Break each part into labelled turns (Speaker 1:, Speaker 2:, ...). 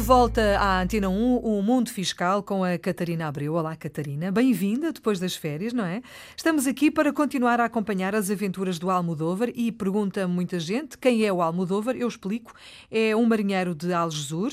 Speaker 1: volta à Antena 1, o Mundo Fiscal, com a Catarina Abreu. Olá, Catarina. Bem-vinda depois das férias, não é? Estamos aqui para continuar a acompanhar as aventuras do Almodóvar e pergunta muita gente quem é o Almodóvar. Eu explico. É um marinheiro de Algesur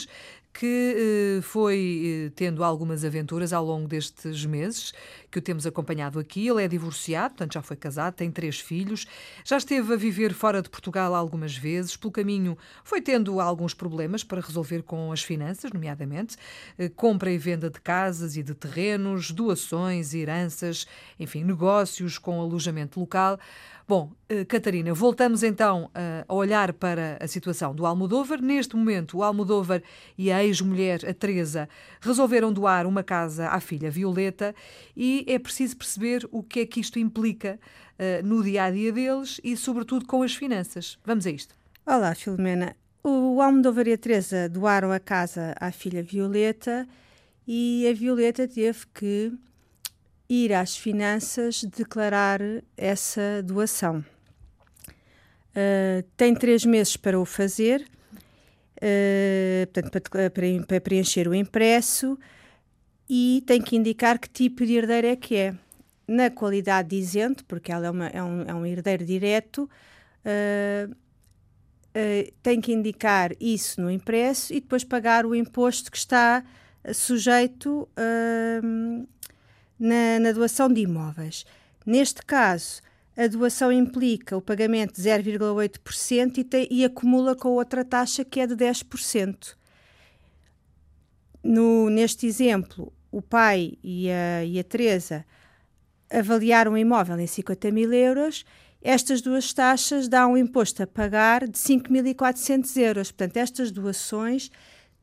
Speaker 1: que eh, foi eh, tendo algumas aventuras ao longo destes meses que o temos acompanhado aqui. Ele é divorciado, portanto já foi casado, tem três filhos, já esteve a viver fora de Portugal algumas vezes. Pelo caminho foi tendo alguns problemas para resolver com as finanças, nomeadamente eh, compra e venda de casas e de terrenos, doações, heranças, enfim, negócios com alojamento local. Bom, Catarina, voltamos então a olhar para a situação do Almodóvar. Neste momento, o Almodóvar e a ex-mulher, a Teresa, resolveram doar uma casa à filha Violeta e é preciso perceber o que é que isto implica uh, no dia a dia deles e, sobretudo, com as finanças. Vamos a isto.
Speaker 2: Olá, Filomena. O Almodóvar e a Teresa doaram a casa à filha Violeta e a Violeta teve que ir às finanças declarar essa doação. Uh, tem três meses para o fazer, uh, portanto, para, para, preencher o impresso e tem que indicar que tipo de herdeiro é que é. Na qualidade de isento, porque ela é, uma, é, um, é um herdeiro direto, uh, tem que indicar isso no impresso e depois pagar o imposto que está sujeito uh, na, na doação de imóveis. Neste caso, a doação implica o pagamento de 0,8% e, e acumula com outra taxa que é de 10%. No, neste exemplo, o pai e a, e a Teresa avaliaram o imóvel em 50 mil euros. Estas duas taxas dão um imposto a pagar de 5.400 euros. Portanto, estas doações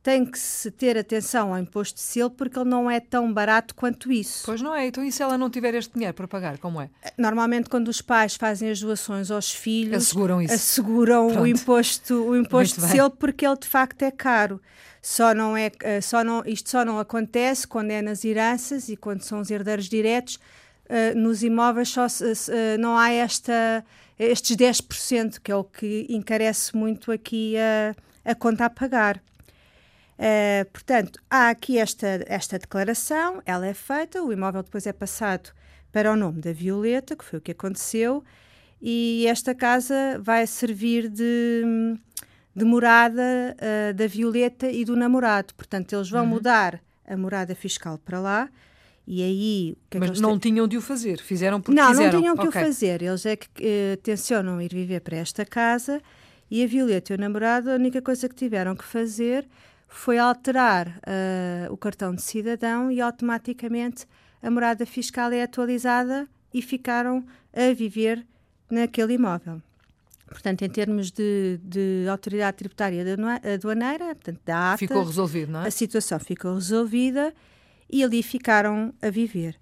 Speaker 2: tem que se ter atenção ao imposto de selo porque ele não é tão barato quanto isso.
Speaker 1: Pois não é. Então, e se ela não tiver este dinheiro para pagar, como é?
Speaker 2: Normalmente, quando os pais fazem as doações aos filhos,
Speaker 1: asseguram isso.
Speaker 2: Asseguram o imposto, o imposto de selo porque ele de facto é caro. Só não é, eh, só não, isto só não acontece quando é nas heranças e quando são os herdeiros diretos. Uh, nos imóveis só uh, não há esta, estes 10%, que é o que encarece muito aqui a, a conta a pagar. Uh, portanto, há aqui esta, esta declaração, ela é feita, o imóvel depois é passado para o nome da Violeta, que foi o que aconteceu, e esta casa vai servir de, de morada uh, da Violeta e do namorado. Portanto, eles vão uhum. mudar a morada fiscal para lá. E aí,
Speaker 1: que Mas é não têm... tinham de o fazer, fizeram porque
Speaker 2: não,
Speaker 1: quiseram.
Speaker 2: Não, não tinham que okay. o fazer. Eles é que uh, tencionam ir viver para esta casa e a Violeta e o namorado, a única coisa que tiveram que fazer foi alterar uh, o cartão de cidadão e automaticamente a morada fiscal é atualizada e ficaram a viver naquele imóvel. Portanto, em termos de, de autoridade tributária aduaneira, portanto, da ATA,
Speaker 1: ficou resolvido, não é?
Speaker 2: A situação ficou resolvida e ali ficaram a viver.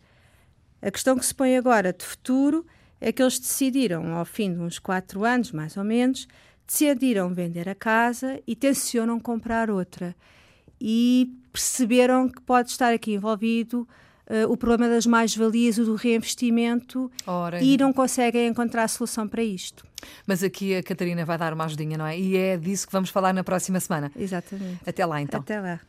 Speaker 2: A questão que se põe agora de futuro é que eles decidiram, ao fim de uns quatro anos, mais ou menos, decidiram vender a casa e tencionam comprar outra. E perceberam que pode estar aqui envolvido uh, o problema das mais-valias e do reinvestimento Ora, e não conseguem encontrar solução para isto.
Speaker 1: Mas aqui a Catarina vai dar uma ajudinha, não é? E é disso que vamos falar na próxima semana.
Speaker 2: Exatamente.
Speaker 1: Até lá, então.
Speaker 2: Até lá.